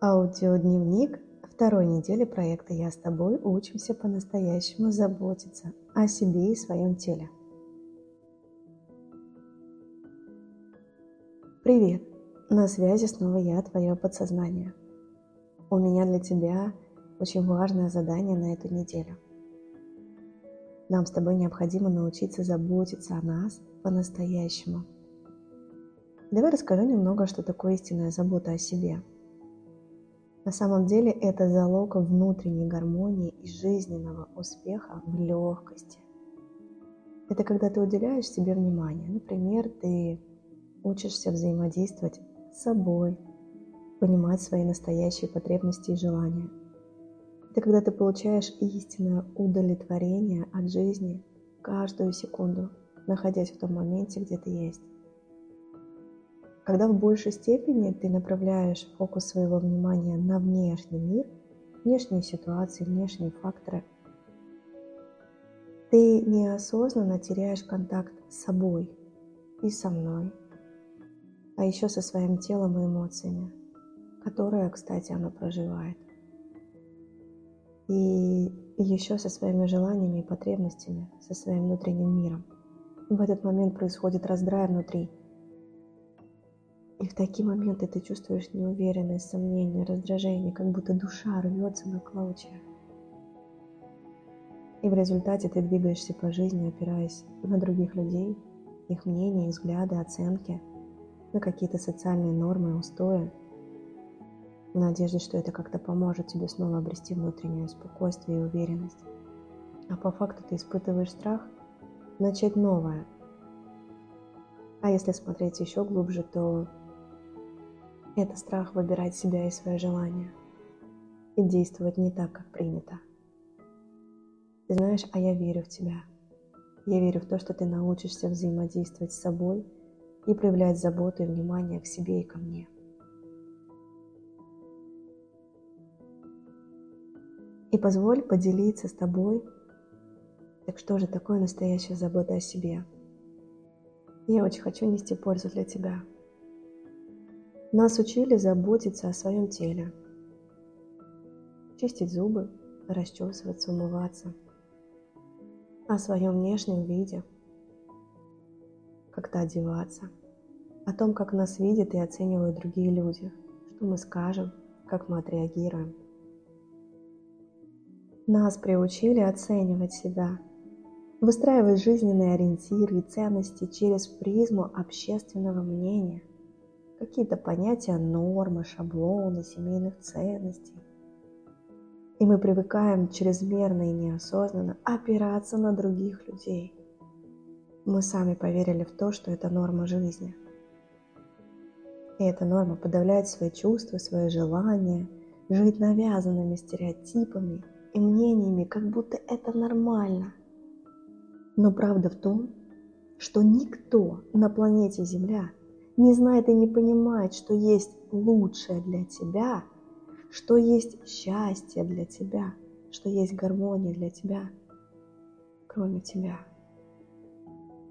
Аудиодневник второй недели проекта «Я с тобой» учимся по-настоящему заботиться о себе и своем теле. Привет! На связи снова я, твое подсознание. У меня для тебя очень важное задание на эту неделю. Нам с тобой необходимо научиться заботиться о нас по-настоящему. Давай расскажу немного, что такое истинная забота о себе – на самом деле это залог внутренней гармонии и жизненного успеха в легкости. Это когда ты уделяешь себе внимание. Например, ты учишься взаимодействовать с собой, понимать свои настоящие потребности и желания. Это когда ты получаешь истинное удовлетворение от жизни каждую секунду, находясь в том моменте, где ты есть когда в большей степени ты направляешь фокус своего внимания на внешний мир, внешние ситуации, внешние факторы, ты неосознанно теряешь контакт с собой и со мной, а еще со своим телом и эмоциями, которые, кстати, оно проживает. И еще со своими желаниями и потребностями, со своим внутренним миром. В этот момент происходит раздрай внутри – и в такие моменты ты чувствуешь неуверенность, сомнение, раздражение, как будто душа рвется на клочья. И в результате ты двигаешься по жизни, опираясь на других людей, их мнения, взгляды, оценки, на какие-то социальные нормы, устои, в надежде, что это как-то поможет тебе снова обрести внутреннее спокойствие и уверенность. А по факту ты испытываешь страх начать новое. А если смотреть еще глубже, то это страх выбирать себя и свои желания и действовать не так, как принято. Ты знаешь, а я верю в тебя. Я верю в то, что ты научишься взаимодействовать с собой и проявлять заботу и внимание к себе и ко мне. И позволь поделиться с тобой, так что же такое настоящая забота о себе. Я очень хочу нести пользу для тебя – нас учили заботиться о своем теле. Чистить зубы, расчесываться, умываться. О своем внешнем виде. Как-то одеваться. О том, как нас видят и оценивают другие люди. Что мы скажем, как мы отреагируем. Нас приучили оценивать себя, выстраивать жизненные ориентиры и ценности через призму общественного мнения какие-то понятия нормы, шаблоны, семейных ценностей. И мы привыкаем чрезмерно и неосознанно опираться на других людей. Мы сами поверили в то, что это норма жизни. И эта норма подавляет свои чувства, свои желания, жить навязанными стереотипами и мнениями, как будто это нормально. Но правда в том, что никто на планете Земля не знает и не понимает, что есть лучшее для тебя, что есть счастье для тебя, что есть гармония для тебя, кроме тебя.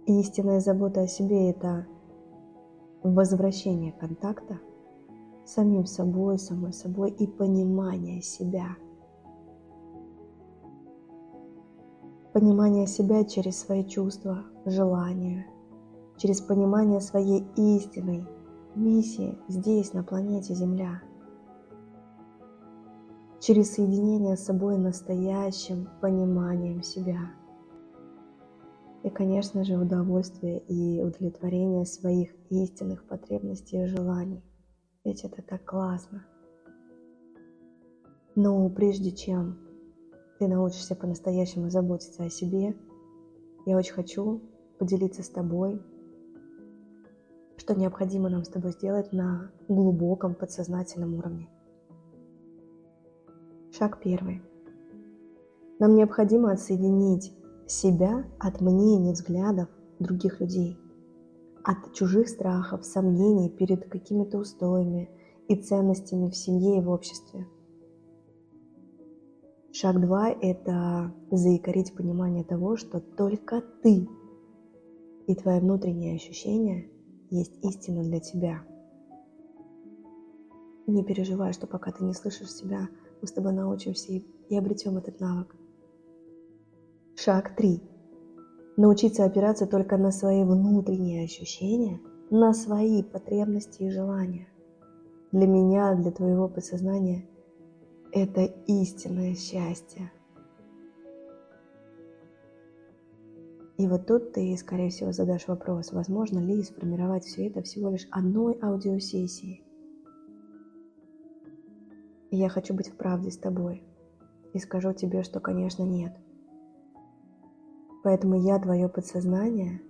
Истинная забота о себе – это возвращение контакта с самим собой, самой собой и понимание себя. Понимание себя через свои чувства, желания – через понимание своей истинной миссии здесь, на планете Земля, через соединение с собой настоящим пониманием себя. И, конечно же, удовольствие и удовлетворение своих истинных потребностей и желаний. Ведь это так классно. Но прежде чем ты научишься по-настоящему заботиться о себе, я очень хочу поделиться с тобой что необходимо нам с тобой сделать на глубоком подсознательном уровне. Шаг первый. Нам необходимо отсоединить себя от мнений, взглядов других людей, от чужих страхов, сомнений перед какими-то устоями и ценностями в семье и в обществе. Шаг два – это заикарить понимание того, что только ты и твои внутренние ощущения – есть истина для тебя. Не переживай, что пока ты не слышишь себя, мы с тобой научимся и, обретем этот навык. Шаг 3. Научиться опираться только на свои внутренние ощущения, на свои потребности и желания. Для меня, для твоего подсознания – это истинное счастье. И вот тут ты, скорее всего, задашь вопрос, возможно ли сформировать все это всего лишь одной аудиосессией. И я хочу быть в правде с тобой. И скажу тебе, что, конечно, нет – Поэтому я, твое подсознание,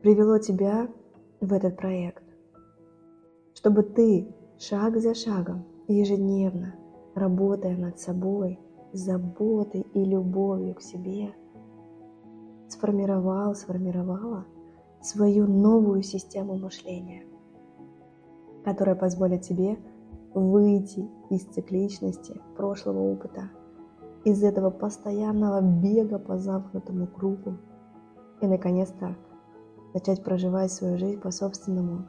привело тебя в этот проект, чтобы ты шаг за шагом, ежедневно, работая над собой, заботой и любовью к себе, сформировал, сформировала свою новую систему мышления, которая позволит тебе выйти из цикличности прошлого опыта – из этого постоянного бега по замкнутому кругу и, наконец-то, начать проживать свою жизнь по собственному,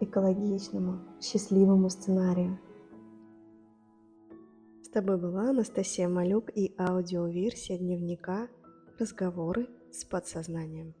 экологичному, счастливому сценарию. С тобой была Анастасия Малюк и аудиоверсия дневника «Разговоры с подсознанием».